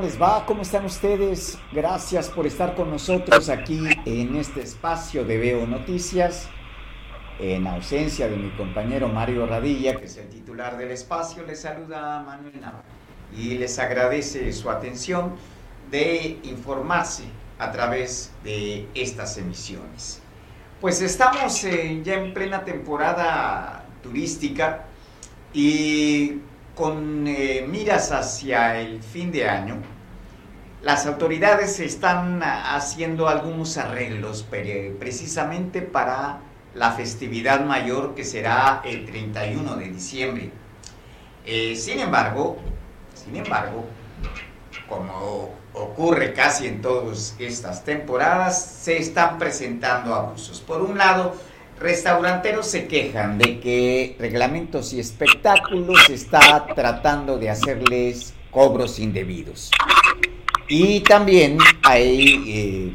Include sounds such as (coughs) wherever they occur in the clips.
¿Cómo les va? ¿Cómo están ustedes? Gracias por estar con nosotros aquí en este espacio de Veo Noticias. En ausencia de mi compañero Mario Radilla, que es el titular del espacio, les saluda Manuel Navarro y les agradece su atención de informarse a través de estas emisiones. Pues estamos ya en plena temporada turística y con eh, miras hacia el fin de año, las autoridades están haciendo algunos arreglos precisamente para la festividad mayor que será el 31 de diciembre. Eh, sin embargo, sin embargo, como ocurre casi en todas estas temporadas, se están presentando abusos. Por un lado, Restauranteros se quejan de que Reglamentos y Espectáculos está tratando de hacerles cobros indebidos. Y también hay eh,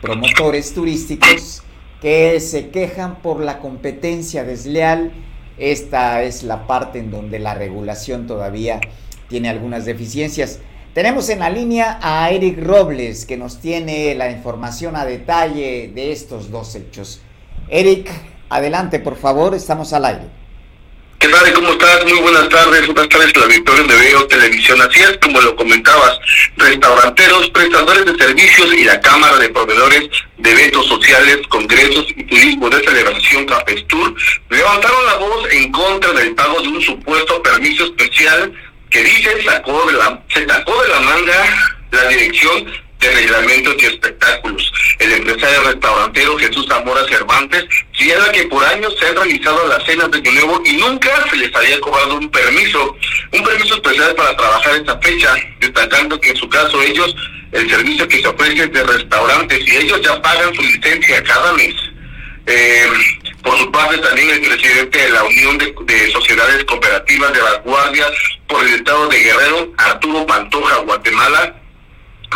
promotores turísticos que se quejan por la competencia desleal. Esta es la parte en donde la regulación todavía tiene algunas deficiencias. Tenemos en la línea a Eric Robles que nos tiene la información a detalle de estos dos hechos. Eric, adelante, por favor, estamos al aire. ¿Qué tal? ¿Cómo estás? Muy buenas tardes. Buenas tardes, la Victoria de Veo Televisión. Así es, como lo comentabas, restauranteros, prestadores de servicios y la Cámara de Proveedores de Eventos Sociales, Congresos y Turismo de Celebración Capestur levantaron la voz en contra del pago de un supuesto permiso especial que dice sacó de la, se sacó de la manga la dirección de reglamentos y espectáculos. El empresario restaurantero Jesús Zamora Cervantes señala que por años se han realizado las cenas de Nuevo y nunca se les había cobrado un permiso, un permiso especial para trabajar esta fecha, destacando que en su caso ellos, el servicio que se ofrece es de restaurantes y ellos ya pagan su licencia cada mes. Eh, por su parte, también el presidente de la Unión de, de, Sociedades Cooperativas de Vanguardia por el Estado de Guerrero, Arturo Pantoja, Guatemala,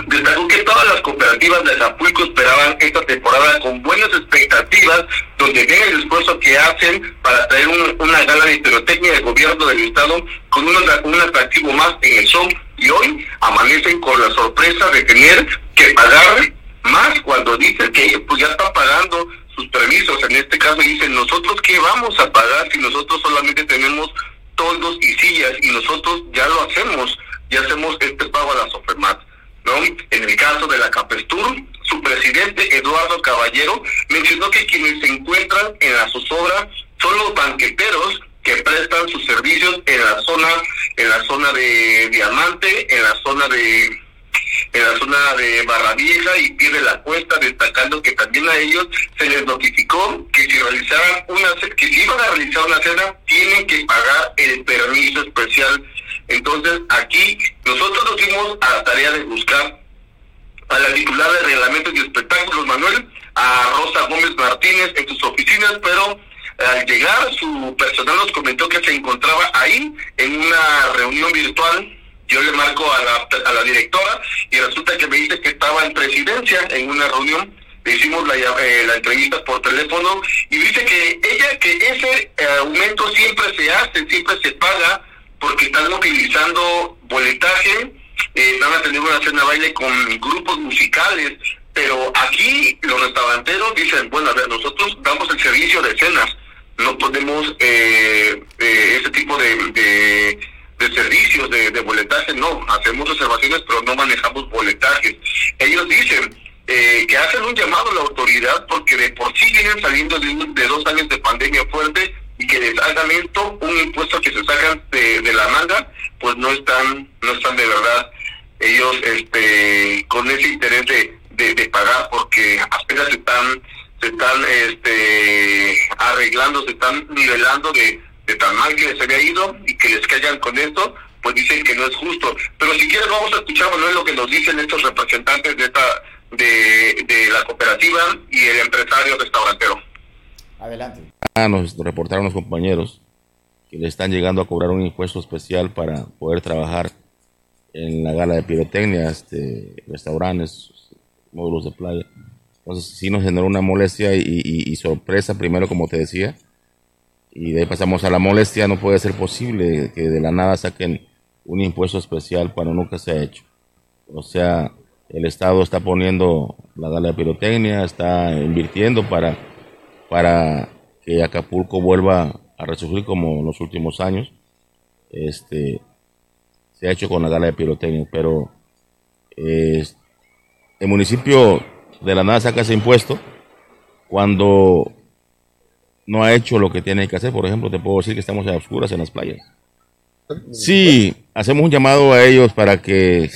Destacó que todas las cooperativas de Zapulco esperaban esta temporada con buenas expectativas, donde ven el esfuerzo que hacen para traer una gala de pirotecnia del gobierno del estado con un, un atractivo más en el son y hoy amanecen con la sorpresa de tener que pagar más cuando dicen que pues ya están pagando sus permisos. En este caso dicen, nosotros qué vamos a pagar si nosotros solamente tenemos toldos y sillas y nosotros ya lo hacemos, ya hacemos este pago a la Sofermat. En el caso de la Capestur, su presidente Eduardo Caballero mencionó que quienes se encuentran en la zozobra son los banqueteros que prestan sus servicios en la zona, en la zona de Diamante, en la zona de en la zona de Barra Vieja y Pie de la Cuesta, destacando que también a ellos se les notificó que si realizaran una que si iban a realizar una cena tienen que pagar el permiso especial entonces, aquí nosotros nos dimos a la tarea de buscar a la titular de reglamentos y espectáculos, Manuel, a Rosa Gómez Martínez en sus oficinas, pero al llegar su personal nos comentó que se encontraba ahí en una reunión virtual. Yo le marco a la, directora y resulta que me dice que estaba en presidencia en una reunión le hicimos la, eh, entrevista por teléfono y dice que ella que ese eh, aumento siempre se hace, siempre se paga porque están utilizando boletaje, eh, van a tener una cena baile con grupos musicales, pero aquí los restauranteros dicen, bueno, a ver, nosotros damos el servicio de cenas, no podemos eh, eh, ese tipo de, de, servicios de, de, boletaje, no, hacemos observaciones, pero no manejamos boletajes. Ellos dicen eh, que hacen un llamado a la autoridad porque de por sí vienen saliendo de, de dos años de pandemia fuerte y que les hagan esto, un impuesto que se sacan de, la manga, pues no están, no están de verdad ellos este con ese interés de, de, pagar porque apenas están se están este arreglando, se están nivelando de, de tan mal que les había ido y que les caigan con esto, pues dicen que no es justo. Pero si quieres vamos a escuchar Manuel lo que nos dicen estos representantes de esta de, de la cooperativa y el empresario restaurantero. Adelante. Ah, nos reportaron los compañeros que le están llegando a cobrar un impuesto especial para poder trabajar en la gala de pirotecnia, este, restaurantes, módulos de playa. Entonces sí nos generó una molestia y, y, y, sorpresa primero, como te decía, y de ahí pasamos a la molestia. No puede ser posible que de la nada saquen un impuesto especial cuando nunca se ha hecho. O sea, el Estado está poniendo la gala de pirotecnia, está invirtiendo para, para que Acapulco vuelva a resurgir como en los últimos años. Este, se ha hecho con la gala de pirotecnia, pero el municipio de la nada saca ese impuesto cuando no ha hecho lo que tiene que hacer. Por ejemplo, te puedo decir que estamos a oscuras en las playas. Sí, hacemos un llamado a ellos para que (laughs)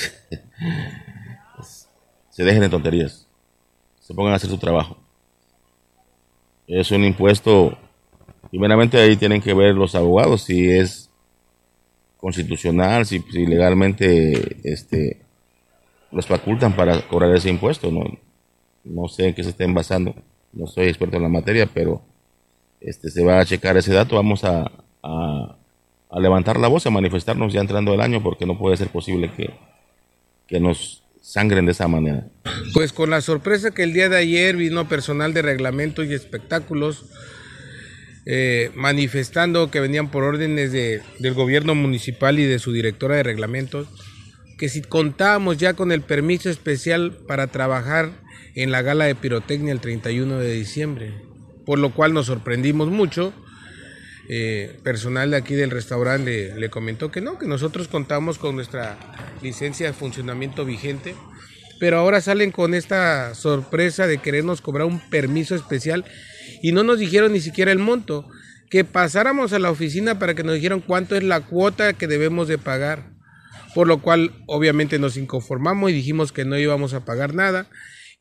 se dejen de tonterías, se pongan a hacer su trabajo. Es un impuesto, primeramente ahí tienen que ver los abogados si es constitucional, si, legalmente este, los facultan para cobrar ese impuesto. No, no sé en qué se estén basando, no soy experto en la materia, pero este, se va a checar ese dato. Vamos a, a, levantar la voz, a manifestarnos ya entrando el año, porque no puede ser posible que, que nos sangren de esa manera. Pues con la sorpresa que el día de ayer vino personal de reglamento y espectáculos eh, manifestando que venían por órdenes de, del gobierno municipal y de su directora de reglamentos, que si contábamos ya con el permiso especial para trabajar en la gala de pirotecnia el 31 de diciembre por lo cual nos sorprendimos mucho. Eh, personal de aquí del restaurante le, comentó que no, que nosotros contamos con nuestra licencia de funcionamiento vigente, pero ahora salen con esta sorpresa de querernos cobrar un permiso especial y no nos dijeron ni siquiera el monto, que pasáramos a la oficina para que nos dijeran cuánto es la cuota que debemos de pagar, por lo cual obviamente nos inconformamos y dijimos que no íbamos a pagar nada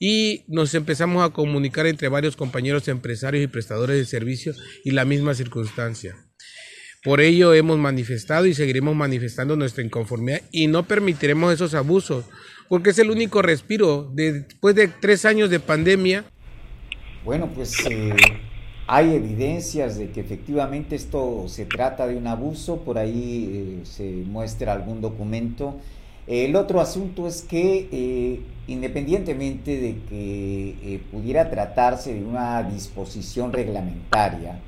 y nos empezamos a comunicar entre varios compañeros empresarios y prestadores de servicios y la misma circunstancia. Por ello hemos manifestado y seguiremos manifestando nuestra inconformidad y no permitiremos esos abusos, porque es el único respiro después de tres años de pandemia. Bueno, pues eh, hay evidencias de que efectivamente esto se trata de un abuso, por ahí eh, se muestra algún documento el otro asunto es que eh, independientemente de que eh, pudiera tratarse de una disposición reglamentaria,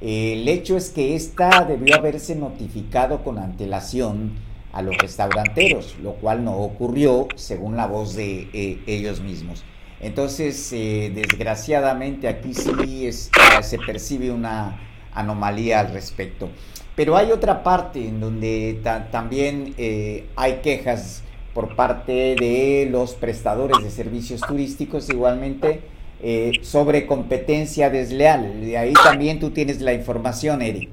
el hecho es que ésta debió haberse notificado con antelación a los restauranteros, lo cual no ocurrió según la voz de eh, ellos mismos. Entonces, desgraciadamente aquí sí se percibe una anomalía al respecto. Pero hay otra parte en donde también eh, hay quejas por parte de los prestadores de servicios turísticos igualmente eh, sobre competencia desleal. De ahí también tú tienes la información, Eric.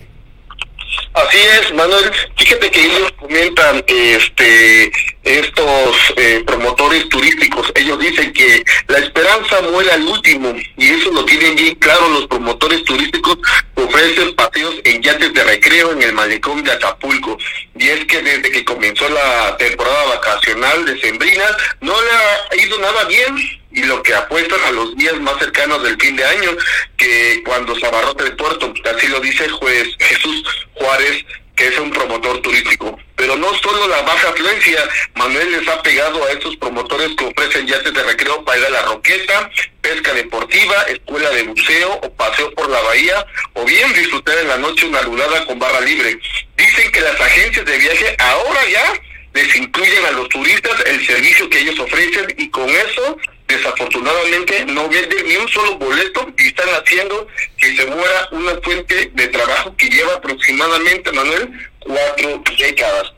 Así es, Manuel. Fíjate que ellos comentan, este, estos eh, promotores turísticos, ellos dicen que la esperanza muere al último y eso lo tienen bien claro los promotores turísticos ofrecen paseos en yates de recreo en el malecón de Acapulco. Y es que desde que comenzó la temporada vacacional de Sembrina no le ha ido nada bien y lo que apuestan a los días más cercanos del fin de año, que cuando se abarrote el puerto, así lo dice juez Jesús Juárez, que es un promotor turístico. Pero no solo la baja afluencia, Manuel les ha pegado a estos promotores que ofrecen yates de recreo para ir a la roqueta, pesca deportiva, escuela de buceo o paseo por la bahía, o bien disfrutar en la noche una lunada con barra libre. Dicen que las agencias de viaje ahora ya les incluyen a los turistas el servicio que ellos ofrecen y con eso desafortunadamente no venden ni un solo boleto y están haciendo que se muera una fuente de trabajo que lleva aproximadamente, Manuel, cuatro décadas.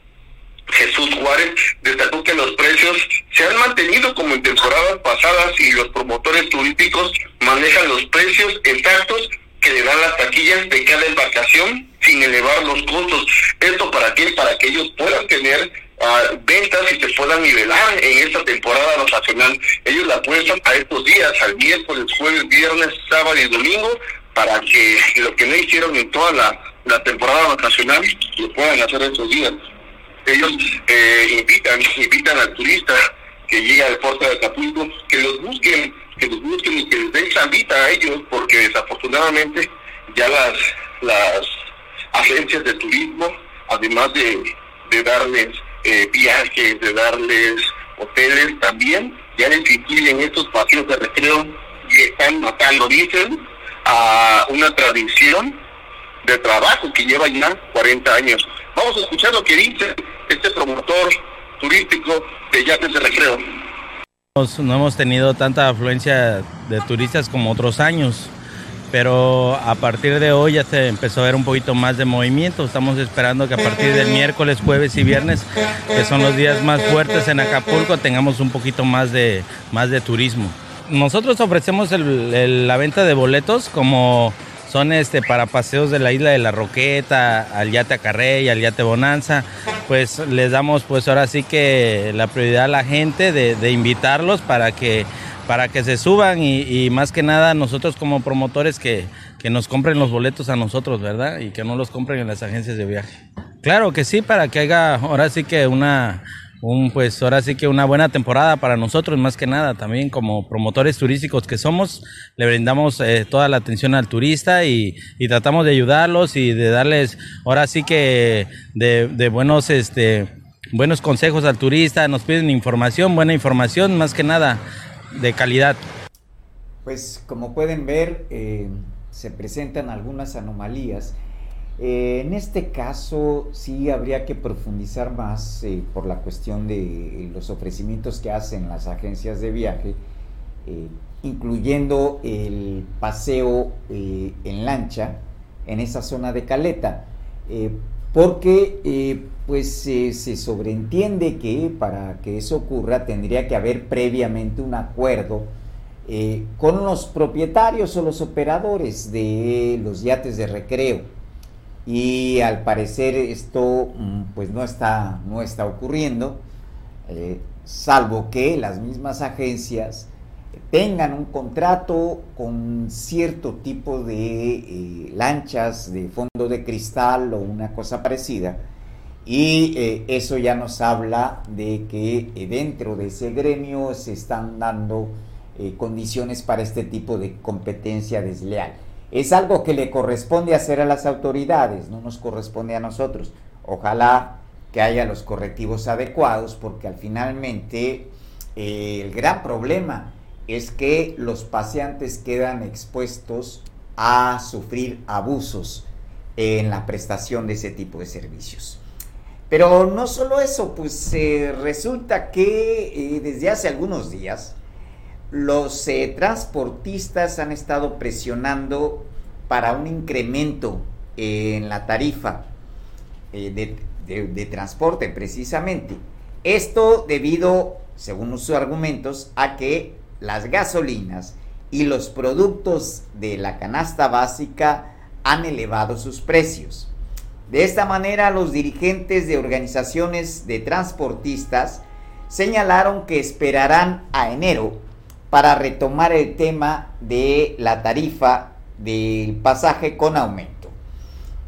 Jesús Juárez destacó que los precios se han mantenido como en temporadas pasadas y los promotores turísticos manejan los precios exactos que le dan las taquillas de cada embarcación sin elevar los costos. ¿Esto para qué? Para que ellos puedan tener ventas y se puedan nivelar en esta temporada vacacional. Ellos la apuestan a estos días, al miércoles, jueves, viernes, sábado y domingo, para que lo que no hicieron en toda la, temporada vacacional lo puedan hacer estos días. Ellos eh, invitan, (laughs) invitan al turista que llega al puerto de Acapulco, que los busquen, que los busquen y que les den chambita a ellos, porque desafortunadamente ya las, las agencias de turismo, además de, de darles eh, viajes, de darles hoteles también, ya les incluyen estos patios de recreo y están matando, dicen, a una tradición de trabajo que lleva ya 40 años. Vamos a escuchar lo que dice este promotor turístico de yates de recreo. No hemos tenido tanta afluencia de turistas como otros años, pero a partir de hoy ya se empezó a ver un poquito más de movimiento. Estamos esperando que a partir del miércoles, jueves y viernes, que son los días más fuertes en Acapulco, tengamos un poquito más de, más de turismo. Nosotros ofrecemos la venta de boletos como son este para paseos de la isla de la Roqueta, al yate Acarrey, al yate Bonanza, pues les damos pues ahora sí que la prioridad a la gente de, invitarlos para que para que se suban y, más que nada nosotros como promotores que, que nos compren los boletos a nosotros, ¿verdad? Y que no los compren en las agencias de viaje. Claro que sí, para que haya ahora sí que una un pues ahora sí que una buena temporada para nosotros más que nada también como promotores turísticos que somos le brindamos eh, toda la atención al turista y, tratamos de ayudarlos y de darles ahora sí que de, buenos este buenos consejos al turista nos piden información buena información más que nada de calidad. Pues como pueden ver eh, se presentan algunas anomalías. Eh, en este caso sí habría que profundizar más eh, por la cuestión de los ofrecimientos que hacen las agencias de viaje, incluyendo el paseo en lancha en esa zona de Caleta, porque pues se sobreentiende que para que eso ocurra tendría que haber previamente un acuerdo con los propietarios o los operadores de los yates de recreo. Y al parecer esto mm, pues no está, no está ocurriendo, eh, salvo que las mismas agencias tengan un contrato con cierto tipo de eh, lanchas de fondo de cristal o una cosa parecida. Y eh, eso ya nos habla de que dentro de ese gremio se están dando condiciones para este tipo de competencia desleal es algo que le corresponde hacer a las autoridades, no nos corresponde a nosotros. Ojalá que haya los correctivos adecuados, porque al finalmente eh, el gran problema es que los paseantes quedan expuestos a sufrir abusos en la prestación de ese tipo de servicios. Pero no solo eso, pues eh, resulta que eh, desde hace algunos días los eh, transportistas han estado presionando para un incremento en la tarifa eh, de, transporte precisamente. Esto debido, según sus argumentos, a que las gasolinas y los productos de la canasta básica han elevado sus precios. De esta manera, los dirigentes de organizaciones de transportistas señalaron que esperarán a enero para retomar el tema de la tarifa del pasaje con aumento.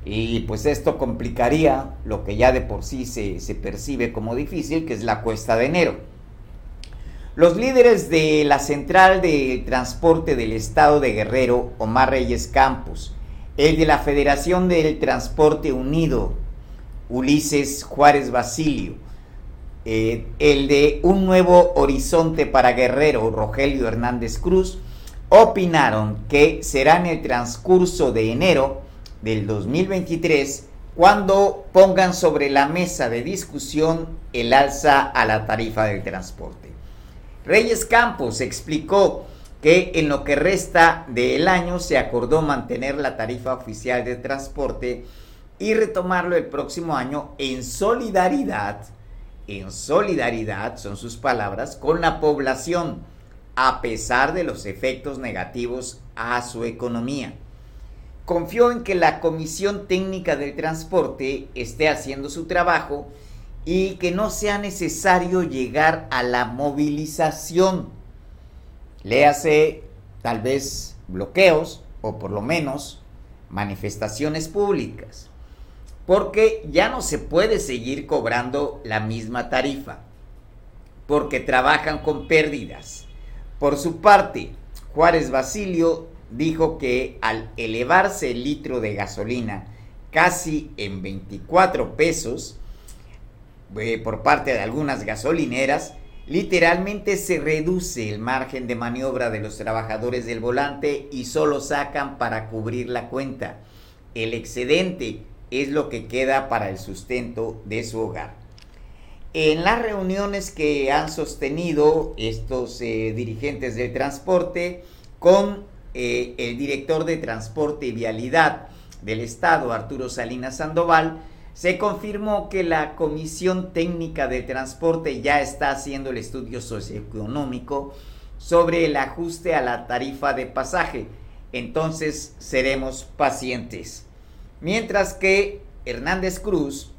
Y pues esto complicaría lo que ya de por sí se, se percibe como difícil, que es la cuesta de enero. Los líderes de la Central de Transporte del Estado de Guerrero, Omar Reyes Campos, el de la Federación del Transporte Unido, Ulises Juárez Basilio, eh, el de Un Nuevo Horizonte para Guerrero, Rogelio Hernández Cruz, opinaron que será en el transcurso de enero del 2023 cuando pongan sobre la mesa de discusión el alza a la tarifa del transporte. Reyes Campos explicó que en lo que resta del año se acordó mantener la tarifa oficial de transporte y retomarlo el próximo año en solidaridad en solidaridad, son sus palabras, con la población, a pesar de los efectos negativos a su economía. Confió en que la Comisión Técnica del Transporte esté haciendo su trabajo y que no sea necesario llegar a la movilización. Léase tal vez bloqueos o por lo menos manifestaciones públicas porque ya no se puede seguir cobrando la misma tarifa, porque trabajan con pérdidas. Por su parte, Juárez Basilio dijo que al elevarse el litro de gasolina casi en 24 pesos eh, por parte de algunas gasolineras, literalmente se reduce el margen de maniobra de los trabajadores del volante y solo sacan para cubrir la cuenta. El excedente es lo que queda para el sustento de su hogar. En las reuniones que han sostenido estos eh, dirigentes del transporte con eh, el director de Transporte y Vialidad del Estado, Arturo Salinas Sandoval, se confirmó que la Comisión Técnica de Transporte ya está haciendo el estudio socioeconómico sobre el ajuste a la tarifa de pasaje. Entonces seremos pacientes. Mientras que Hernández Cruz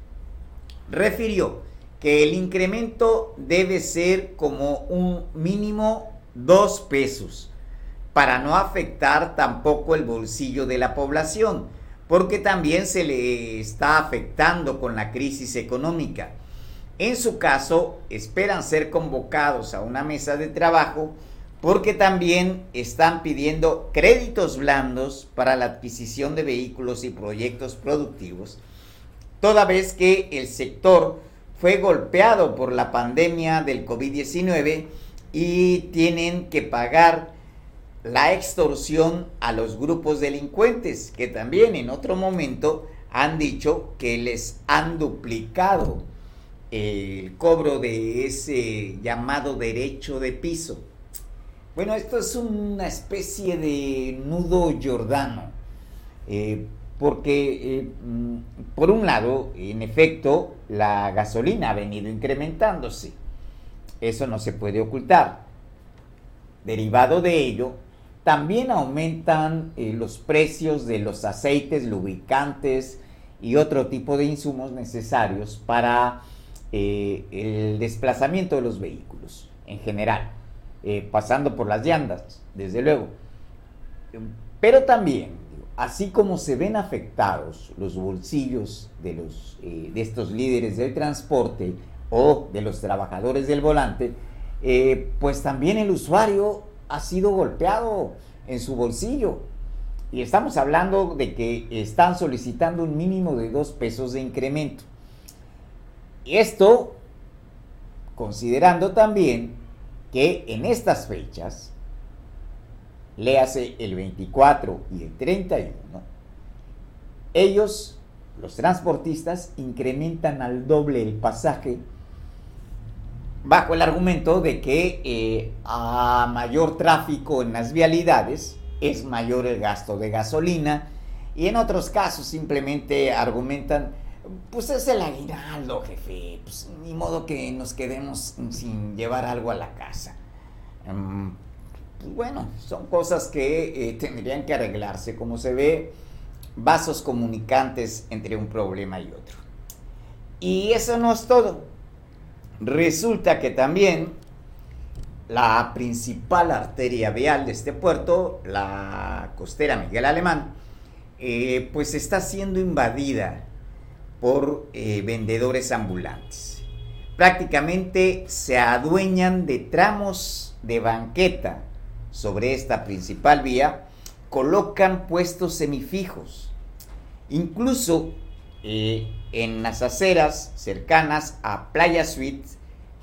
refirió que el incremento debe ser como un mínimo dos pesos para no afectar tampoco el bolsillo de la población, porque también se le está afectando con la crisis económica. En su caso, esperan ser convocados a una mesa de trabajo porque también están pidiendo créditos blandos para la adquisición de vehículos y proyectos productivos, toda vez que el sector fue golpeado por la pandemia del COVID-19 y tienen que pagar la extorsión a los grupos delincuentes, que también en otro momento han dicho que les han duplicado el cobro de ese llamado derecho de piso. Bueno, esto es una especie de nudo jordano, eh, porque eh, mm, por un lado, en efecto, la gasolina ha venido incrementándose, eso no se puede ocultar. Derivado de ello, también aumentan eh, los precios de los aceites, lubricantes y otro tipo de insumos necesarios para el desplazamiento de los vehículos en general. Eh, pasando por las llandas, desde luego. Pero también, así como se ven afectados los bolsillos de, los, eh, de estos líderes del transporte o de los trabajadores del volante, eh, pues también el usuario ha sido golpeado en su bolsillo. Y estamos hablando de que están solicitando un mínimo de dos pesos de incremento. Y esto considerando también que en estas fechas, le hace el 24 y el 31, ellos, los transportistas, incrementan al doble el pasaje bajo el argumento de que eh, a mayor tráfico en las vialidades es mayor el gasto de gasolina y en otros casos simplemente argumentan pues es el aguinaldo, jefe. Pues ni modo que nos quedemos sin llevar algo a la casa. Em, pues, bueno, son cosas que eh, tendrían que arreglarse, como se ve, vasos comunicantes entre un problema y otro. Y eso no es todo. Resulta que también la principal arteria vial de este puerto, la costera Miguel Alemán, eh, pues está siendo invadida por eh, vendedores ambulantes. Prácticamente se adueñan de tramos de banqueta sobre esta principal vía, colocan puestos semifijos. Incluso eh, en las aceras cercanas a Playa Suite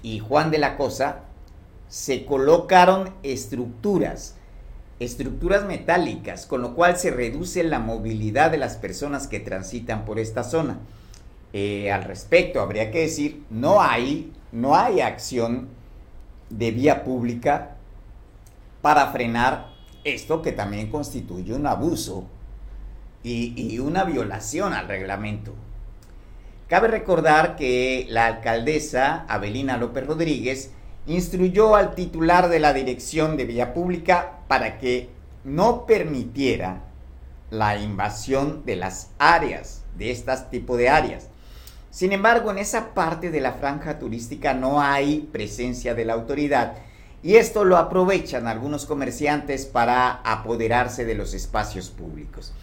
y Juan de la Cosa, se colocaron estructuras, estructuras metálicas, con lo cual se reduce la movilidad de las personas que transitan por esta zona. Eh, al respecto. Habría que decir, no hay, no hay acción de vía pública para frenar esto que también constituye un abuso y, una violación al reglamento. Cabe recordar que la alcaldesa Abelina López Rodríguez instruyó al titular de la Dirección de Vía Pública para que no permitiera la invasión de las áreas, de estas tipo de áreas. Sin embargo, en esa parte de la franja turística no hay presencia de la autoridad y esto lo aprovechan algunos comerciantes para apoderarse de los espacios públicos.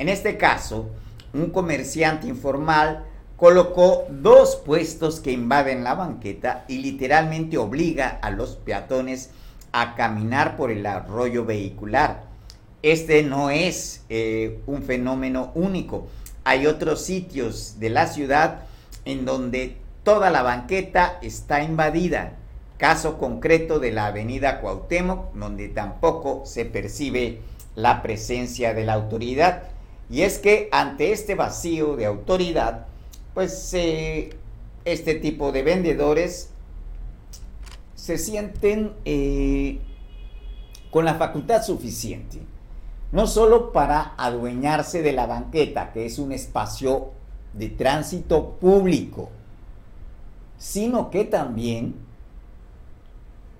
En este caso, un comerciante informal colocó dos puestos que invaden la banqueta y literalmente obliga a los peatones a caminar por el arroyo vehicular. Este no es eh, un fenómeno único. Hay otros sitios de la ciudad en donde toda la banqueta está invadida. Caso concreto de la avenida Cuauhtémoc, donde tampoco se percibe la presencia de la autoridad. Y es que ante este vacío de autoridad, pues se este tipo de vendedores se sienten eh, con la facultad suficiente, no solo para adueñarse de la banqueta, que es un espacio de tránsito público, sino que también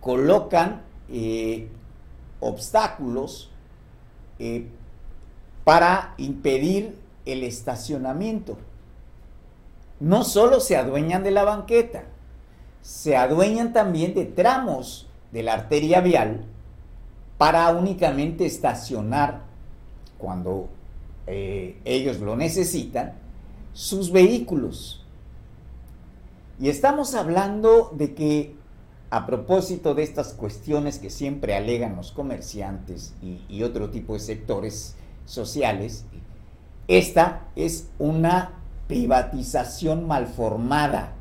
colocan eh, obstáculos eh, para impedir el estacionamiento. No solo se adueñan de la banqueta, se adueñan también de tramos de la arteria vial para únicamente estacionar cuando eh, ellos lo necesitan sus vehículos. Y estamos hablando de que a propósito de estas cuestiones que siempre alegan los comerciantes y, otro tipo de sectores sociales, esta es una privatización malformada.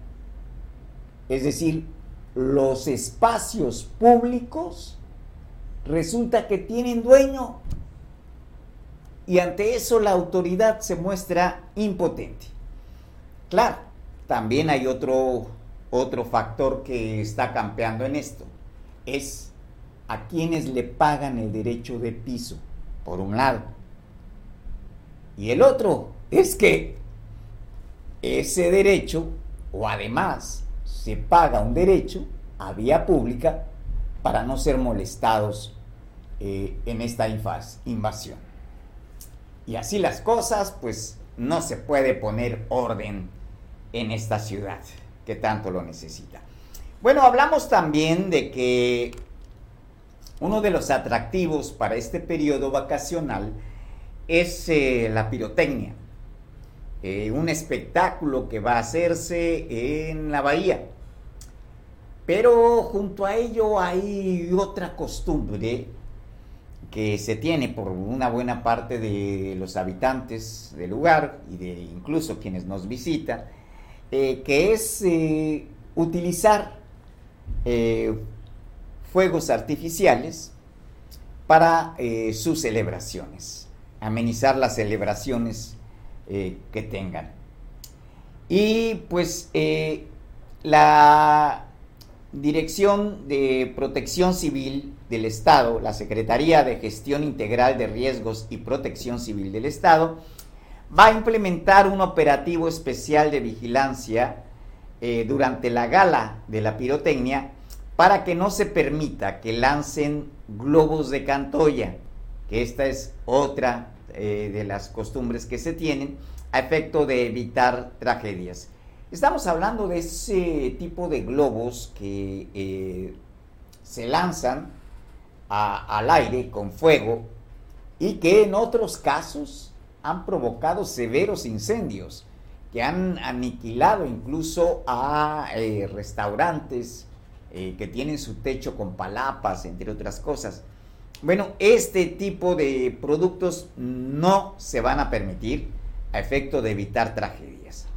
Es decir, los espacios públicos resulta que tienen dueño y ante eso la autoridad se muestra impotente. Claro, también hay otro otro factor que está campeando en esto es a quienes le pagan el derecho de piso, por un lado. Y el otro es que ese derecho, o además se paga un derecho a vía pública para no ser molestados eh, en esta invasión. Y así las cosas, pues no se puede poner orden en esta ciudad que tanto lo necesita. Bueno, hablamos también de que uno de los atractivos para este periodo vacacional es eh, la pirotecnia, eh, un espectáculo que va a hacerse en la bahía. Pero junto a ello hay otra costumbre que se tiene por una buena parte de los habitantes del lugar y de incluso quienes nos visitan, eh, que es utilizar fuegos artificiales para sus celebraciones, amenizar las celebraciones que tengan. Y pues la Dirección de Protección Civil del Estado, la Secretaría de Gestión Integral de Riesgos y Protección Civil del Estado, va a implementar un operativo especial de vigilancia eh, durante la gala de la pirotecnia para que no se permita que lancen globos de cantoya, que esta es otra eh, de las costumbres que se tienen a efecto de evitar tragedias. Estamos hablando de ese tipo de globos que eh, se lanzan al aire con fuego y que en otros casos han provocado severos incendios que han aniquilado incluso a eh, restaurantes que tienen su techo con palapas, entre otras cosas. Bueno, este tipo de productos no se van a permitir a efecto de evitar tragedias.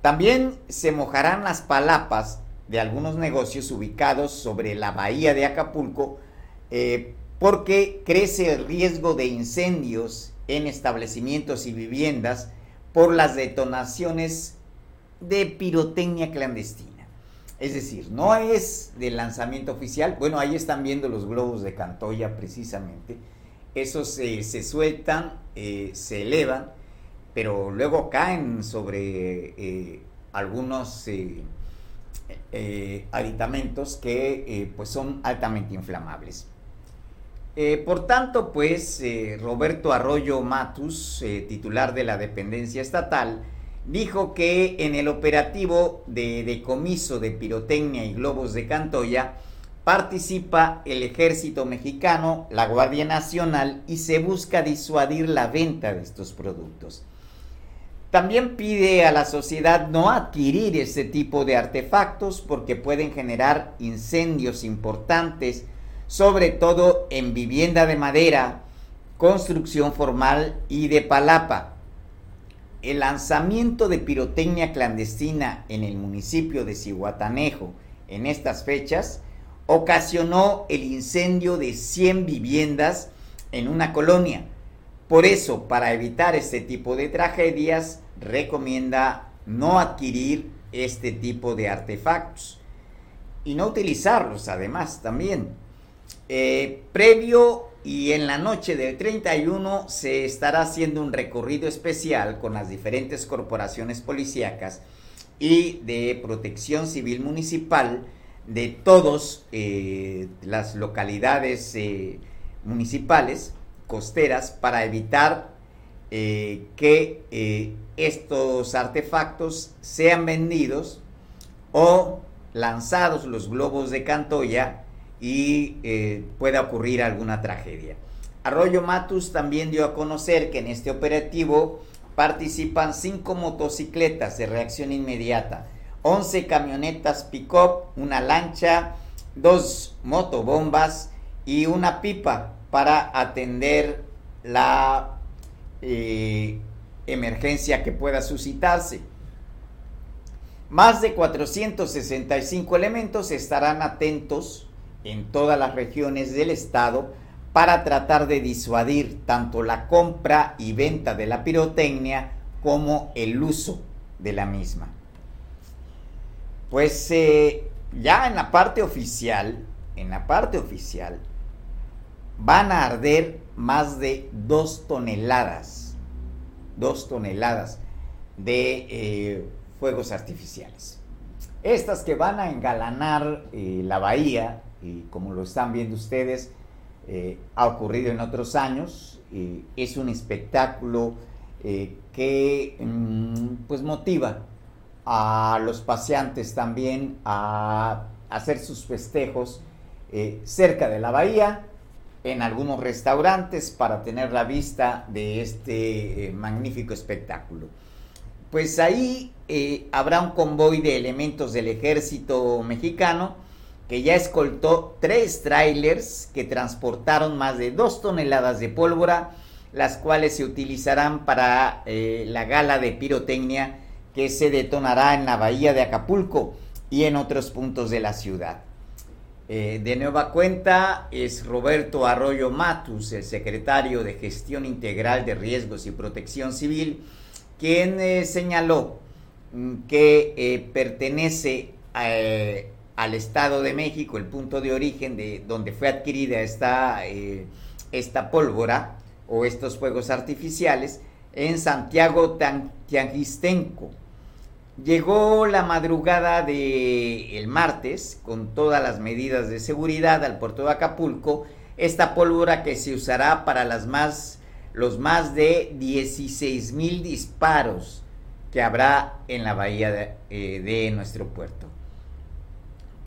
También se mojarán las palapas de algunos negocios ubicados sobre la bahía de Acapulco eh, porque crece el riesgo de incendios en establecimientos y viviendas por las detonaciones de pirotecnia clandestina. Es decir, no es de lanzamiento oficial. Bueno, ahí están viendo los globos de Cantoya precisamente. Esos se sueltan, eh, se elevan, pero luego caen sobre eh, algunos eh, aditamentos que pues son altamente inflamables. Eh, por tanto, pues eh, Roberto Arroyo Matus, eh, titular de la dependencia estatal, dijo que en el operativo de decomiso de pirotecnia y globos de Cantoya participa el ejército mexicano, la Guardia Nacional y se busca disuadir la venta de estos productos. También pide a la sociedad no adquirir ese tipo de artefactos porque pueden generar incendios importantes sobre todo en vivienda de madera, construcción formal y de palapa. El lanzamiento de pirotecnia clandestina en el municipio de Cihuatanejo en estas fechas ocasionó el incendio de 100 viviendas en una colonia. Por eso, para evitar este tipo de tragedias, recomienda no adquirir este tipo de artefactos y no utilizarlos además también. Eh, previo y en la noche del 31 se estará haciendo un recorrido especial con las diferentes corporaciones policíacas y de protección civil municipal de todas eh, las localidades eh, municipales costeras para evitar eh, que estos artefactos sean vendidos o lanzados los globos de Cantoya y pueda ocurrir alguna tragedia. Arroyo Matus también dio a conocer que en este operativo participan cinco motocicletas de reacción inmediata, 11 camionetas pick-up, una lancha, dos motobombas y una pipa para atender la eh, emergencia que pueda suscitarse. Más de 465 elementos estarán atentos en todas las regiones del estado para tratar de disuadir tanto la compra y venta de la pirotecnia como el uso de la misma. Pues eh, ya en la parte oficial, en la parte oficial, van a arder más de dos toneladas, dos toneladas de eh, fuegos artificiales. Estas que van a engalanar eh, la bahía, y como lo están viendo ustedes, ha ocurrido en otros años, es un espectáculo que mm, pues motiva a los paseantes también a hacer sus festejos eh, cerca de la bahía, en algunos restaurantes para tener la vista de este eh, magnífico espectáculo. Pues ahí eh, habrá un convoy de elementos del ejército mexicano que ya escoltó tres trailers que transportaron más de dos toneladas de pólvora, las cuales se utilizarán para la gala de pirotecnia que se detonará en la bahía de Acapulco y en otros puntos de la ciudad. Eh, de nueva cuenta es Roberto Arroyo Matus, el secretario de Gestión Integral de Riesgos y Protección Civil, quien eh, señaló mm, que eh, pertenece al Estado de México, el punto de origen de donde fue adquirida esta, esta pólvora o estos fuegos artificiales, en Santiago Tiangistenco Llegó la madrugada del el martes con todas las medidas de seguridad al puerto de Acapulco. Esta pólvora que se usará para las más, los más de 16 mil disparos que habrá en la bahía de, eh, nuestro puerto.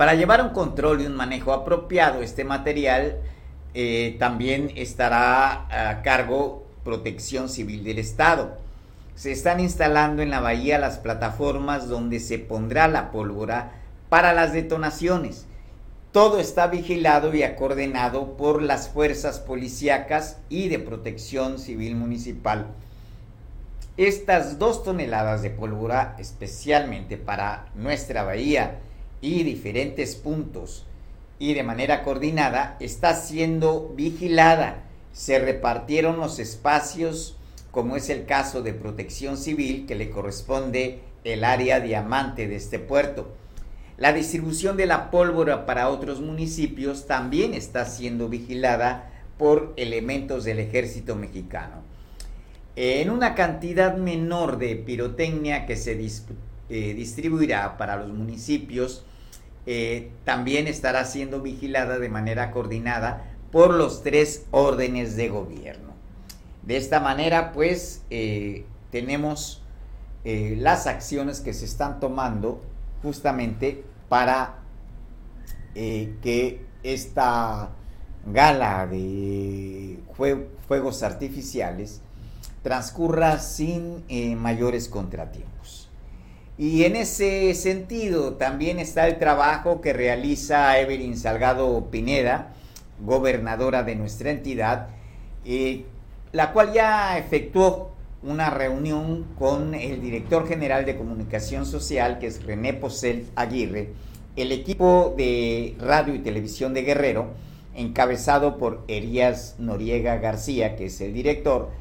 Para llevar un control y un manejo apropiado este material, eh, también estará a cargo Protección Civil del Estado se están instalando en la bahía las plataformas donde se pondrá la pólvora para las detonaciones. Todo está vigilado y acordonado por las fuerzas policíacas y de protección civil municipal. Estas dos toneladas de pólvora, especialmente para nuestra bahía y diferentes puntos y de manera coordinada, está siendo vigilada. Se repartieron los espacios como es el caso de protección civil que le corresponde el área diamante de este puerto. La distribución de la pólvora para otros municipios también está siendo vigilada por elementos del ejército mexicano. En una cantidad menor de pirotecnia que se eh, distribuirá para los municipios, eh, también estará siendo vigilada de manera coordinada por los tres órdenes de gobierno. De esta manera, pues, eh, tenemos eh, las acciones que se están tomando justamente para que esta gala de fuegos artificiales transcurra sin mayores contratiempos. Y en ese sentido también está el trabajo que realiza Evelyn Salgado Pineda, gobernadora de nuestra entidad, la cual ya efectuó una reunión con el director general de comunicación social, que es René Posel Aguirre, el equipo de radio y televisión de Guerrero, encabezado por Elías Noriega García, que es el director,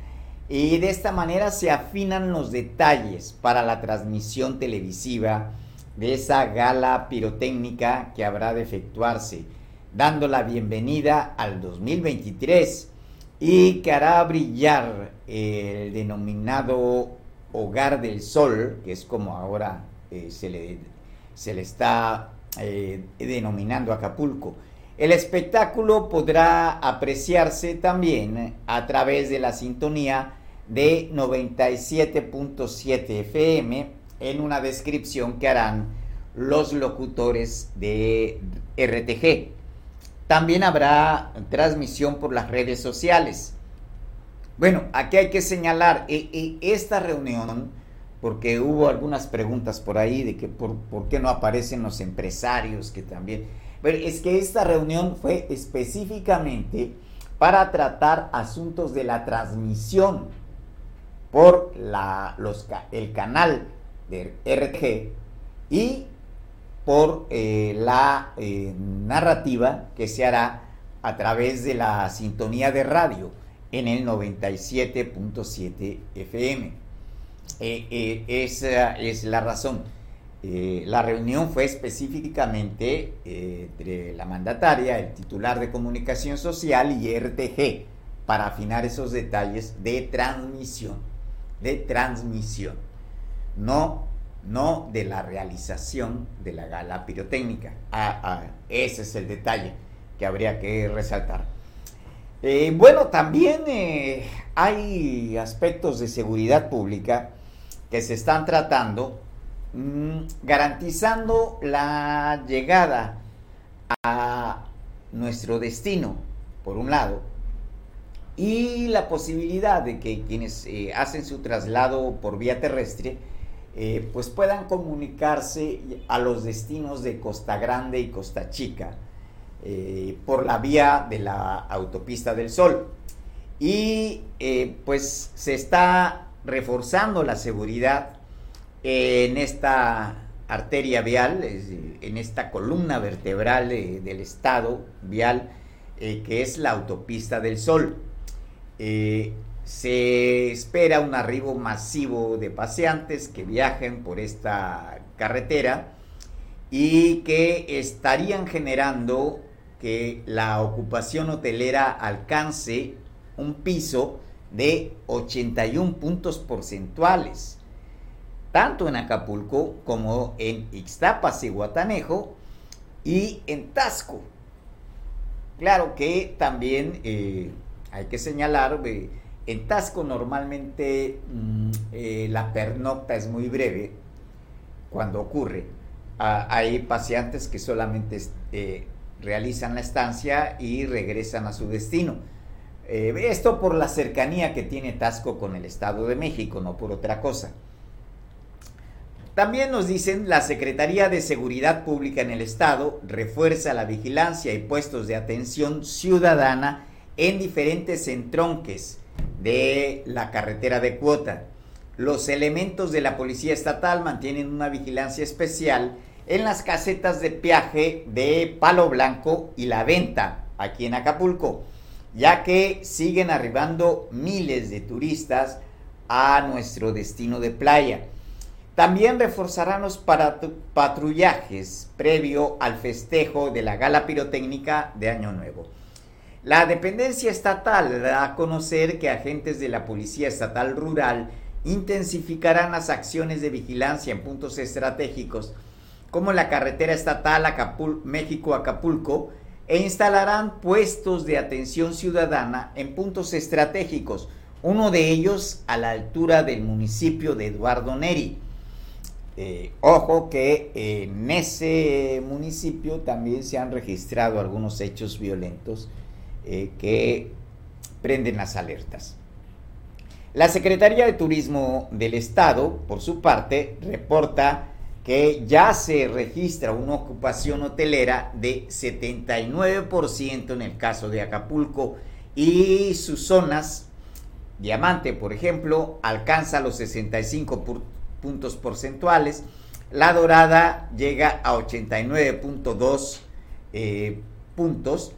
Y de esta manera se afinan los detalles para la transmisión televisiva de esa gala pirotécnica que habrá de efectuarse, dando la bienvenida al 2023 y que hará brillar el denominado Hogar del Sol, que es como ahora eh, se, le, se, le, está eh, denominando Acapulco. El espectáculo podrá apreciarse también a través de la sintonía de 97.7 FM en una descripción que harán los locutores de RTG. También habrá transmisión por las redes sociales. Bueno, aquí hay que señalar eh, eh, esta reunión, porque hubo algunas preguntas por ahí de que por, qué no aparecen los empresarios que también... Es que esta reunión fue específicamente para tratar asuntos de la transmisión por la, el canal de RTG y por eh, la eh, narrativa que se hará a través de la sintonía de radio en el 97.7 FM. Eh, esa es la razón. la reunión fue específicamente entre la mandataria, el titular de comunicación social y RTG para afinar esos detalles de transmisión, de transmisión. No no de la realización de la gala pirotécnica. Ah, ah, ese es el detalle que habría que resaltar. Eh, bueno, también eh, hay aspectos de seguridad pública que se están tratando, mm, garantizando la llegada a nuestro destino, por un lado, y la posibilidad de que quienes eh, hacen su traslado por vía terrestre, eh, pues puedan comunicarse a los destinos de Costa Grande y Costa Chica eh, por la vía de la autopista del Sol. Y pues se está reforzando la seguridad en esta arteria vial, en esta columna vertebral del estado vial, que es la autopista del Sol. Se espera un arribo masivo de paseantes que viajen por esta carretera y que estarían generando que la ocupación hotelera alcance un piso de 81 puntos porcentuales, tanto en Acapulco como en Ixtapas y Guatanejo y en Tasco. Claro que también eh, hay que señalar en Tasco normalmente mm, eh, la pernocta es muy breve cuando ocurre. Ah, hay paseantes que solamente eh, realizan la estancia y regresan a su destino. Eh, esto por la cercanía que tiene Tasco con el Estado de México, no por otra cosa. También nos dicen, la Secretaría de Seguridad Pública en el Estado refuerza la vigilancia y puestos de atención ciudadana en diferentes entronques de la carretera de cuota. Los elementos de la Policía Estatal mantienen una vigilancia especial en las casetas de peaje de Palo Blanco y La Venta, aquí en Acapulco, ya que siguen arribando miles de turistas a nuestro destino de playa. También reforzarán los patrullajes previo al festejo de la gala pirotécnica de Año Nuevo. La dependencia estatal da a conocer que agentes de la Policía Estatal Rural intensificarán las acciones de vigilancia en puntos estratégicos como la carretera estatal México-Acapulco e instalarán puestos de atención ciudadana en puntos estratégicos, uno de ellos a la altura del municipio de Eduardo Neri. Eh, ojo que en ese municipio también se han registrado algunos hechos violentos eh, que prenden las alertas. La Secretaría de Turismo del Estado, por su parte, reporta que ya se registra una ocupación hotelera de 79% en el caso de Acapulco y sus zonas, Diamante, por ejemplo, alcanza los 65 puntos porcentuales, La Dorada llega a 89.2 eh, puntos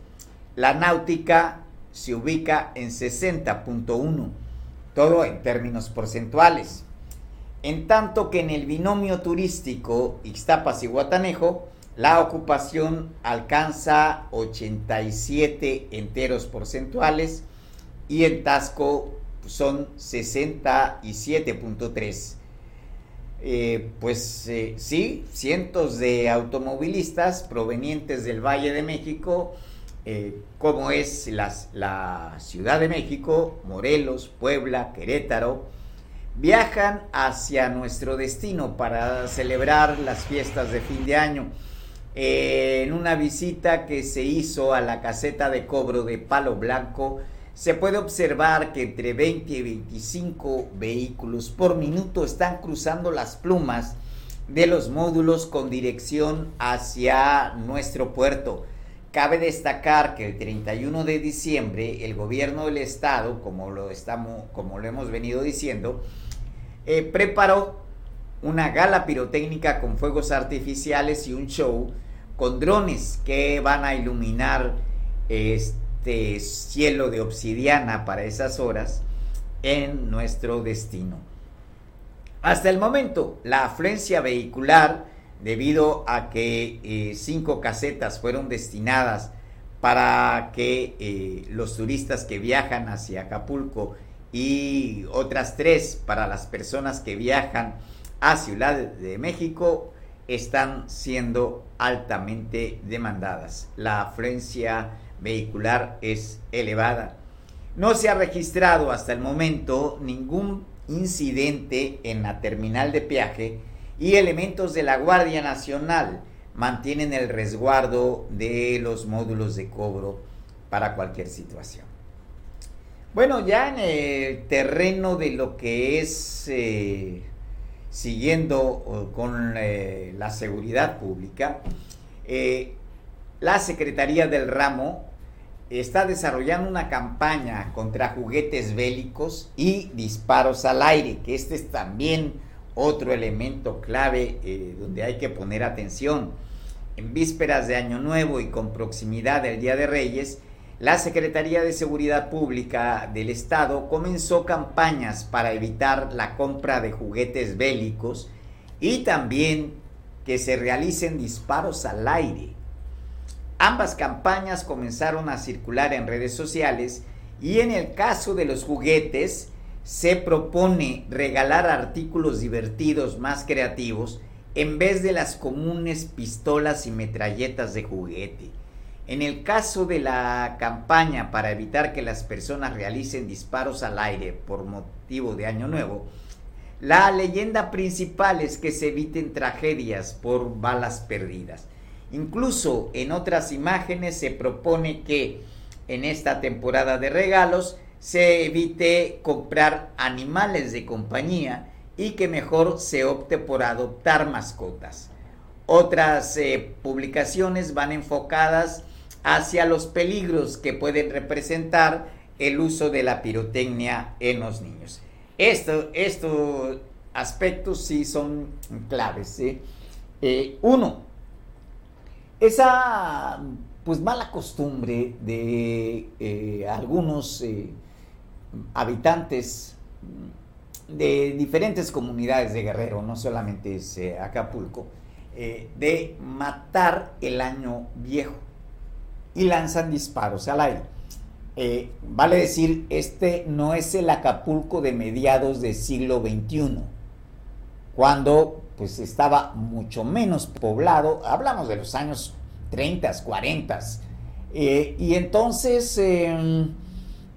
la náutica se ubica en 60.1 todo en términos porcentuales. En tanto que en el binomio turístico Ixtapas y Guatanejo, la ocupación alcanza 87 enteros porcentuales y en Tasco son 67.3. Eh, pues eh, sí, cientos de automovilistas provenientes del Valle de México, eh, como es la Ciudad de México, Morelos, Puebla, Querétaro, viajan hacia nuestro destino para celebrar las fiestas de fin de año. en una visita que se hizo a la caseta de cobro de Palo Blanco, se puede observar que entre 20 y 25 vehículos por minuto están cruzando las plumas de los módulos con dirección hacia nuestro puerto. Cabe destacar que el 31 de diciembre el gobierno del estado, como lo, estamos, como lo hemos venido diciendo, eh, preparó una gala pirotécnica con fuegos artificiales y un show con drones que van a iluminar este este cielo de obsidiana para esas horas en nuestro destino. Hasta el momento, la afluencia vehicular, debido a que eh, cinco casetas fueron destinadas para que eh, los turistas que viajan hacia Acapulco y otras tres para las personas que viajan a Ciudad de México, están siendo altamente demandadas. La afluencia vehicular es elevada. No se ha registrado hasta el momento ningún incidente en la terminal de peaje y elementos de la Guardia Nacional mantienen el resguardo de los módulos de cobro para cualquier situación. Bueno, ya en el terreno de lo que es eh, siguiendo con eh, la seguridad pública, eh, la Secretaría del Ramo está desarrollando una campaña contra juguetes bélicos y disparos al aire, que este es también otro elemento clave eh, donde hay que poner atención. En vísperas de Año Nuevo y con proximidad del Día de Reyes, la Secretaría de Seguridad Pública del Estado comenzó campañas para evitar la compra de juguetes bélicos y también que se realicen disparos al aire. Ambas campañas comenzaron a circular en redes sociales y en el caso de los juguetes se propone regalar artículos divertidos más creativos en vez de las comunes pistolas y metralletas de juguete. En el caso de la campaña para evitar que las personas realicen disparos al aire por motivo de Año Nuevo, la leyenda principal es que se eviten tragedias por balas perdidas. Incluso en otras imágenes se propone que en esta temporada de regalos se evite comprar animales de compañía y que mejor se opte por adoptar mascotas. Otras eh, publicaciones van enfocadas hacia los peligros que pueden representar el uso de la pirotecnia en los niños. estos aspectos sí son claves. Eh, uno, esa pues mala costumbre de eh, algunos habitantes de diferentes comunidades de Guerrero, no solamente es eh, Acapulco, de matar el año viejo y lanzan disparos al aire. vale decir, este no es el Acapulco de mediados del siglo XXI, cuando pues estaba mucho menos poblado, hablamos de los años 30, 40. Eh, y entonces, em,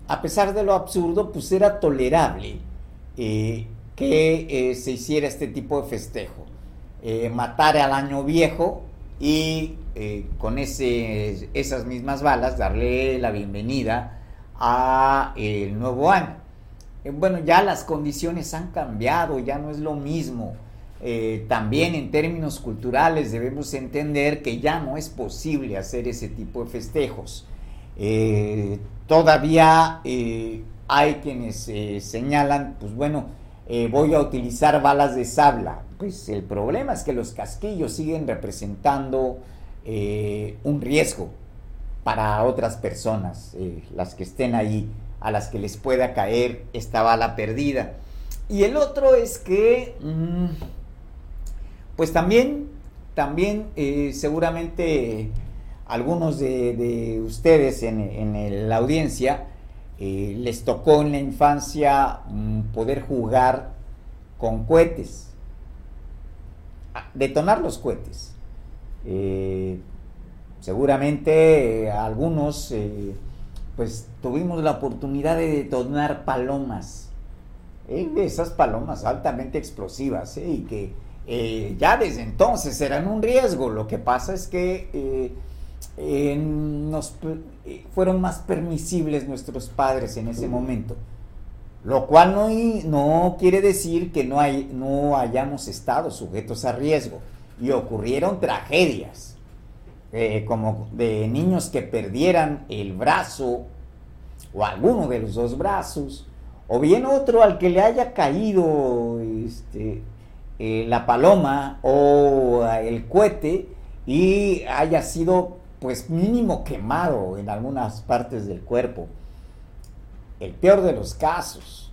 a pesar de lo absurdo, pues era tolerable eh, que eh, se hiciera este tipo de festejo. matar al año viejo y con esas mismas balas darle la bienvenida a el nuevo año. bueno, ya las condiciones han cambiado, ya no es lo mismo. Eh, también en términos culturales debemos entender que ya no es posible hacer ese tipo de festejos. Eh, todavía eh, hay quienes señalan, pues bueno, voy a utilizar balas de sabla. Pues el problema es que los casquillos siguen representando un riesgo para otras personas, las que estén ahí a las que les pueda caer esta bala perdida. Y el otro es que, mm, pues también, también eh, seguramente algunos de, ustedes en, la audiencia eh, les tocó en la infancia mm, poder jugar con cohetes, detonar los cohetes. Eh, seguramente algunos pues tuvimos la oportunidad de detonar palomas ¿eh? esas palomas altamente explosivas ¿eh? y que eh, ya desde entonces eran un riesgo. Lo que pasa es que nos, fueron más permisibles nuestros padres en ese momento. Lo cual no, no quiere decir que no, hay, no hayamos estado sujetos a riesgo. Y ocurrieron tragedias, como de niños que perdieran el brazo o alguno de los dos brazos, o bien otro al que le haya caído este, eh, la paloma o el cohete y haya sido pues mínimo quemado en algunas partes del cuerpo. El peor de los casos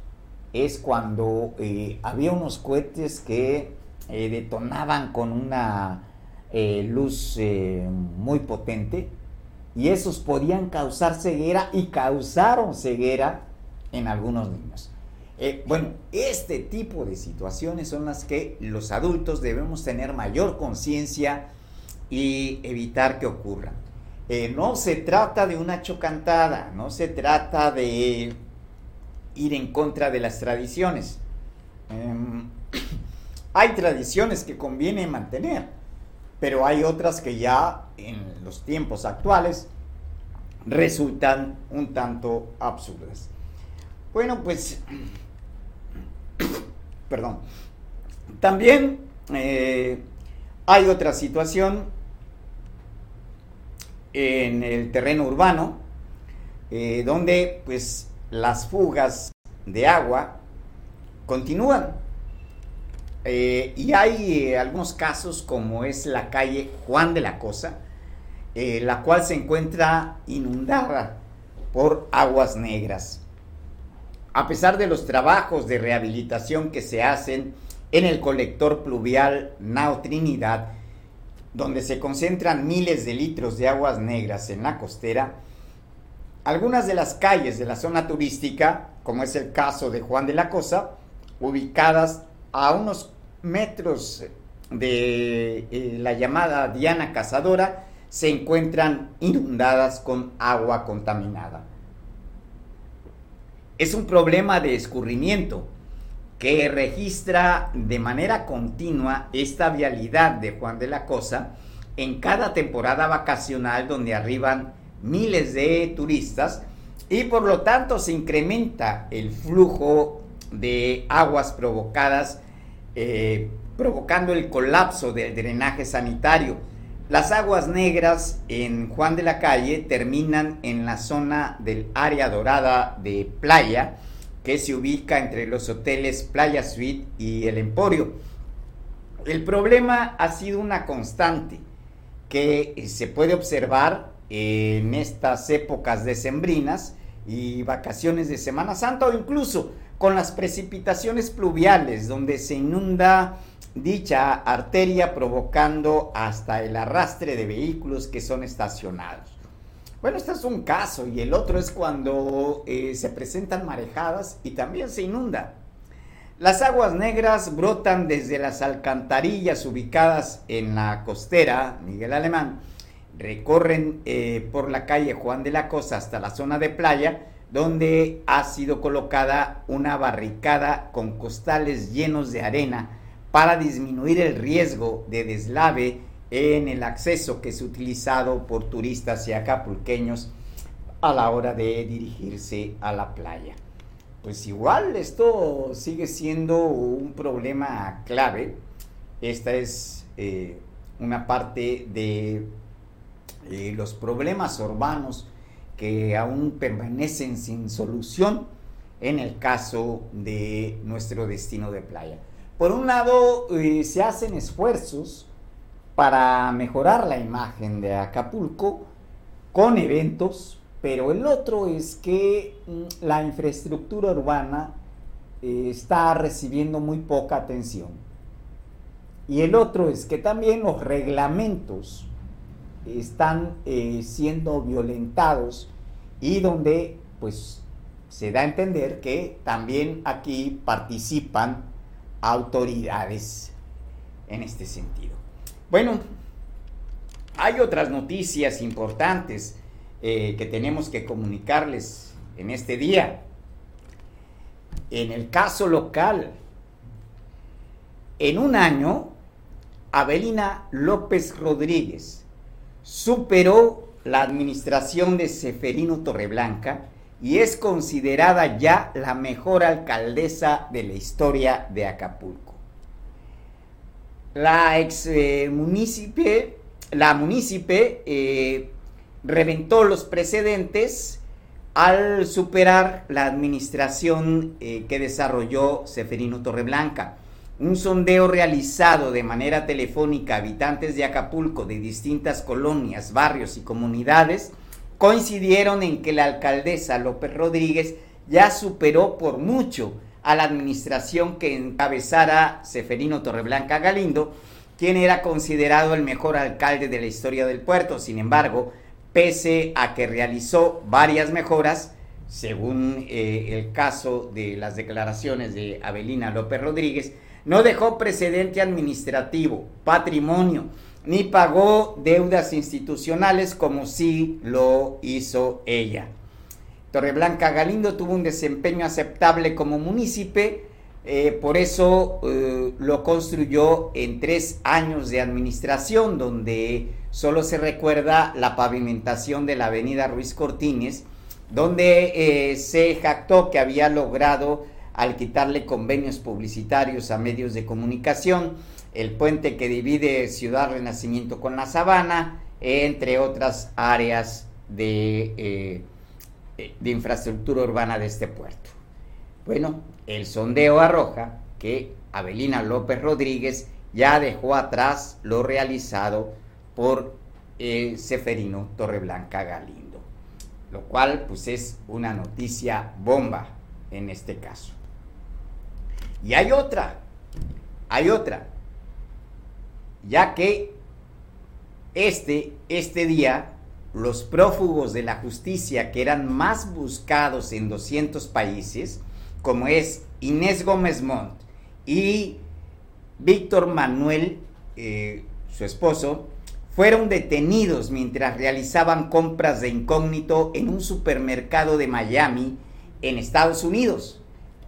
es cuando eh, había unos cohetes que eh, detonaban con una luz muy potente y esos podían causar ceguera y causaron ceguera en algunos niños. Eh, bueno, este tipo de situaciones son las que los adultos debemos tener mayor conciencia y evitar que ocurran. Eh, no se trata de una chocantada, no se trata de ir en contra de las tradiciones. Em, (coughs) hay tradiciones que conviene mantener, pero hay otras que ya en los tiempos actuales resultan un tanto absurdas. Bueno, pues, (coughs) perdón. También eh, hay otra situación en el terreno urbano, eh, donde pues las fugas de agua continúan. Eh, y hay algunos casos como es la calle Juan de la Cosa, la cual se encuentra inundada por aguas negras a pesar de los trabajos de rehabilitación que se hacen en el colector pluvial Nao Trinidad, donde se concentran miles de litros de aguas negras en la costera, algunas de las calles de la zona turística, como es el caso de Juan de la Cosa, ubicadas a unos metros de eh, la llamada Diana Cazadora, se encuentran inundadas con agua contaminada. Es un problema de escurrimiento que registra de manera continua esta vialidad de Juan de la Cosa en cada temporada vacacional donde arriban miles de turistas y por lo tanto se incrementa el flujo de aguas provocadas, eh, provocando el colapso del drenaje sanitario. Las aguas negras en Juan de la Calle terminan en la zona del área dorada de playa, que se ubica entre los hoteles Playa Suite y el Emporio. El problema ha sido una constante que se puede observar en estas épocas decembrinas y vacaciones de Semana Santa o incluso con las precipitaciones pluviales donde se inunda dicha arteria provocando hasta el arrastre de vehículos que son estacionados. Bueno, este es un caso y el otro es cuando eh, se presentan marejadas y también se inunda. Las aguas negras brotan desde las alcantarillas ubicadas en la costera Miguel Alemán, recorren eh, por la calle Juan de la Cosa hasta la zona de playa, donde ha sido colocada una barricada con costales llenos de arena para disminuir el riesgo de deslave en el acceso que es utilizado por turistas y acapulqueños a la hora de dirigirse a la playa. Pues igual esto sigue siendo un problema clave. Esta es eh, una parte de eh, los problemas urbanos que aún permanecen sin solución en el caso de nuestro destino de playa. Por un lado, eh, se hacen esfuerzos para mejorar la imagen de Acapulco con eventos, pero el otro es que mm, la infraestructura urbana eh, está recibiendo muy poca atención. Y el otro es que también los reglamentos están eh, siendo violentados y donde pues se da a entender que también aquí participan autoridades en este sentido. Bueno, hay otras noticias importantes eh, que tenemos que comunicarles en este día. En el caso local, en un año, Abelina López Rodríguez superó la administración de Seferino Torreblanca y es considerada ya la mejor alcaldesa de la historia de Acapulco. La ex eh, la munícipe eh, reventó los precedentes al superar la administración eh, que desarrolló Seferino Torreblanca. Un sondeo realizado de manera telefónica a habitantes de Acapulco de distintas colonias, barrios y comunidades coincidieron en que la alcaldesa López Rodríguez ya superó por mucho a la administración que encabezara Seferino Torreblanca Galindo, quien era considerado el mejor alcalde de la historia del puerto. Sin embargo, pese a que realizó varias mejoras, según eh, el caso de las declaraciones de Abelina López Rodríguez, no dejó precedente administrativo, patrimonio, ni pagó deudas institucionales como sí lo hizo ella. Torreblanca Galindo tuvo un desempeño aceptable como municipio, eh, por eso eh, lo construyó en tres años de administración, donde solo se recuerda la pavimentación de la avenida Ruiz Cortines, donde eh, se jactó que había logrado, al quitarle convenios publicitarios a medios de comunicación, el puente que divide Ciudad Renacimiento con la Sabana, entre otras áreas de, de infraestructura urbana de este puerto. Bueno, el sondeo arroja que Abelina López Rodríguez ya dejó atrás lo realizado por eh, Seferino Torreblanca Galindo, lo cual pues es una noticia bomba en este caso. Y hay otra, hay otra, ya que este, este día los prófugos de la justicia que eran más buscados en 200 países, como es Inés Gómez Montt y Víctor Manuel, eh, su esposo, fueron detenidos mientras realizaban compras de incógnito en un supermercado de Miami, en Estados Unidos.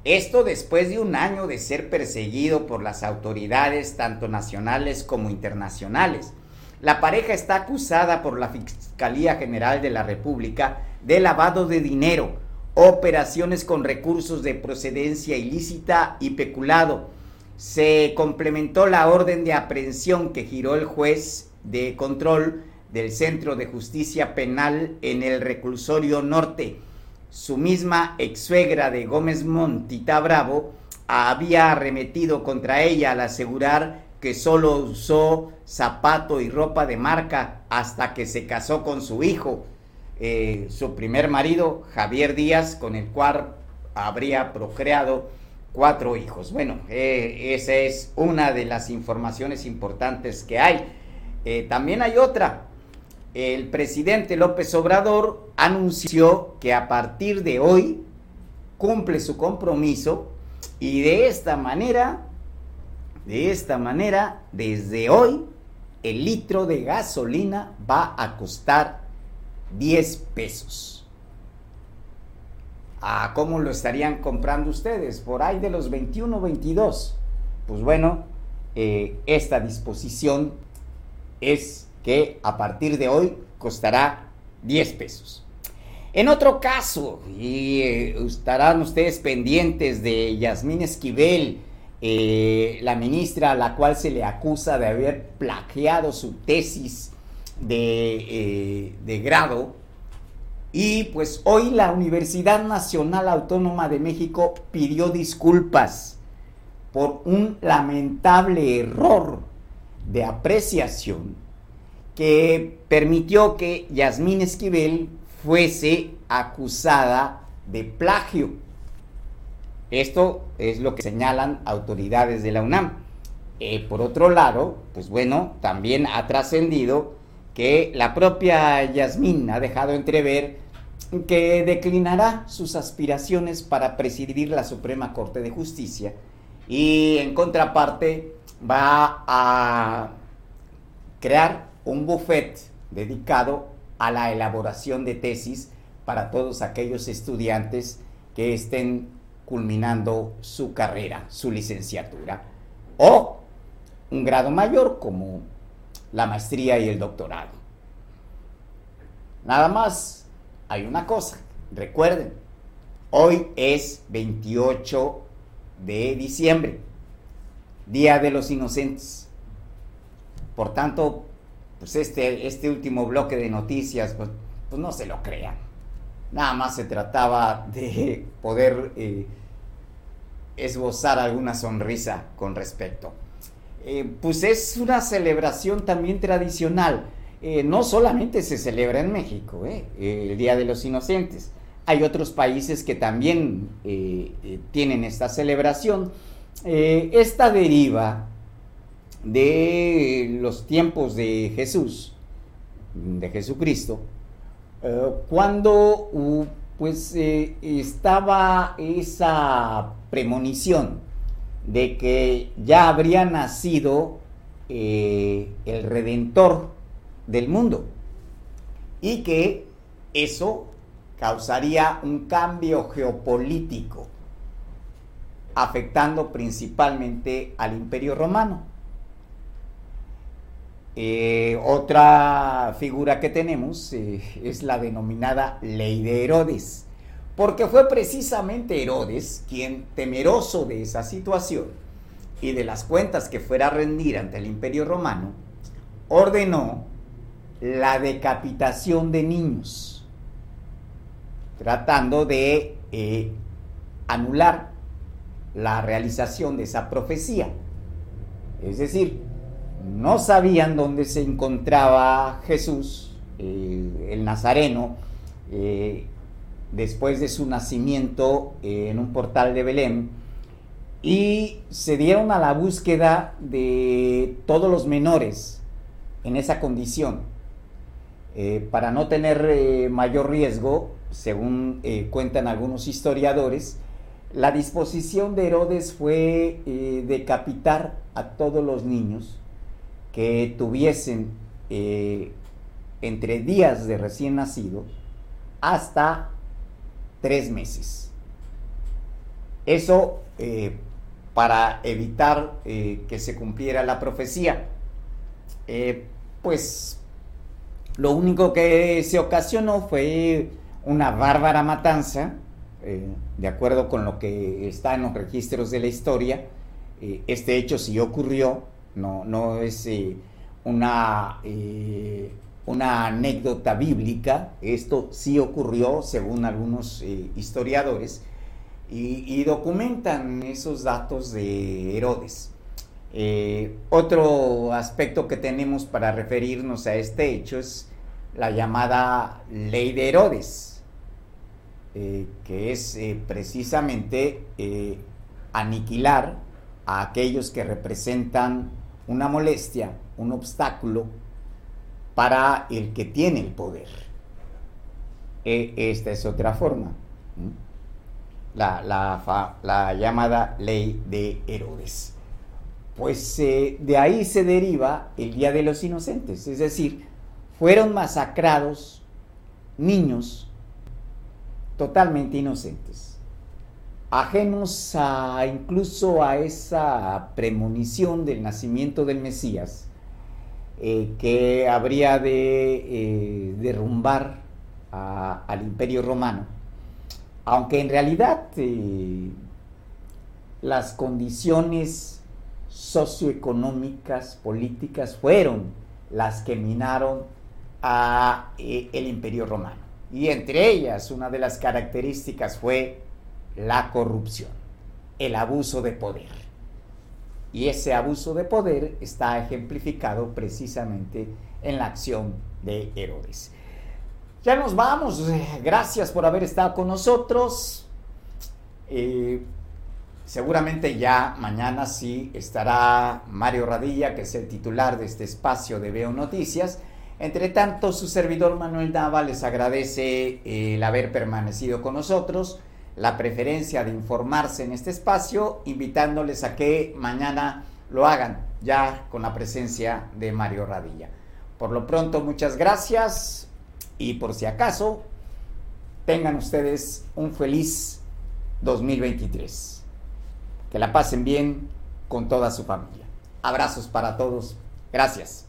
Esto después de un año de ser perseguido por las autoridades tanto nacionales como internacionales. La pareja está acusada por la Fiscalía General de la República de lavado de dinero, operaciones con recursos de procedencia ilícita y peculado. Se complementó la orden de aprehensión que giró el juez de control del Centro de Justicia Penal en el Reclusorio Norte. Su misma ex suegra de Gómez Montita Bravo había arremetido contra ella al asegurar que solo usó zapato y ropa de marca hasta que se casó con su hijo, eh, su primer marido, Javier Díaz, con el cual habría procreado cuatro hijos. Bueno, eh, esa es una de las informaciones importantes que hay. Eh, también hay otra. El presidente López Obrador anunció que a partir de hoy cumple su compromiso y de esta manera, de esta manera, desde hoy, el litro de gasolina va a costar 10 pesos. ¿A cómo lo estarían comprando ustedes? Por ahí de los 21, 22. Pues bueno, eh, esta disposición es que a partir de hoy costará 10 pesos. En otro caso, y eh, estarán ustedes pendientes de Yasmín Esquivel, eh, la ministra a la cual se le acusa de haber plagiado su tesis de, eh, de grado. Y pues hoy la Universidad Nacional Autónoma de México pidió disculpas por un lamentable error de apreciación que permitió que Yasmín Esquivel fuese acusada de plagio. Esto es lo que señalan autoridades de la UNAM. Eh, por otro lado, pues bueno, también ha trascendido que la propia Yasmín ha dejado entrever que declinará sus aspiraciones para presidir la Suprema Corte de Justicia y en contraparte va a crear un buffet dedicado a la elaboración de tesis para todos aquellos estudiantes que estén culminando su carrera, su licenciatura, o un grado mayor como la maestría y el doctorado. Nada más, hay una cosa, recuerden, hoy es 28 de diciembre, Día de los Inocentes. Por tanto, pues este, este último bloque de noticias, pues, pues no se lo crean. Nada más se trataba de poder eh, esbozar alguna sonrisa con respecto. Eh, pues es una celebración también tradicional. Eh, no solamente se celebra en México, el Día de los Inocentes. Hay otros países que también tienen esta celebración. esta deriva de los tiempos de Jesús, de Jesucristo, cuando pues eh, estaba esa premonición de que ya habría nacido eh, el redentor del mundo y que eso causaría un cambio geopolítico afectando principalmente al imperio romano. Eh, otra figura que tenemos eh, es la denominada ley de Herodes, porque fue precisamente Herodes quien, temeroso de esa situación y de las cuentas que fuera a rendir ante el imperio romano, ordenó la decapitación de niños, tratando de eh, anular la realización de esa profecía. Es decir, no sabían dónde se encontraba Jesús, el Nazareno, eh, después de su nacimiento eh, en un portal de Belén, y se dieron a la búsqueda de todos los menores en esa condición. Eh, para no tener mayor riesgo, según cuentan algunos historiadores, la disposición de Herodes fue decapitar a todos los niños que tuviesen eh, entre días de recién nacido hasta tres meses. Eso eh, para evitar eh, que se cumpliera la profecía. pues lo único que se ocasionó fue una bárbara matanza, de acuerdo con lo que está en los registros de la historia. este hecho sí ocurrió, no, no es eh, una, eh, una anécdota bíblica, esto sí ocurrió según algunos eh, historiadores y, documentan esos datos de Herodes. otro aspecto que tenemos para referirnos a este hecho es la llamada ley de Herodes, que es precisamente aniquilar a aquellos que representan una molestia, un obstáculo para el que tiene el poder. E, esta es otra forma. La, la, llamada ley de Herodes. Pues eh, de ahí se deriva el Día de los Inocentes, es decir, fueron masacrados niños totalmente inocentes ajenos a incluso a esa premonición del nacimiento del Mesías, eh, que habría de eh, derrumbar al imperio romano, aunque en realidad eh, las condiciones socioeconómicas, políticas, fueron las que minaron a el imperio romano. Y entre ellas, una de las características fue la corrupción, el abuso de poder. Y ese abuso de poder está ejemplificado precisamente en la acción de Herodes. Ya nos vamos. Gracias por haber estado con nosotros. Eh, seguramente ya mañana sí estará Mario Radilla, que es el titular de este espacio de Veo Noticias. Entre tanto, su servidor Manuel Nava les agradece el haber permanecido con nosotros, la preferencia de informarse en este espacio, invitándoles a que mañana lo hagan ya con la presencia de Mario Radilla. Por lo pronto, muchas gracias y por si acaso, tengan ustedes un feliz 2023. Que la pasen bien con toda su familia. Abrazos para todos. Gracias.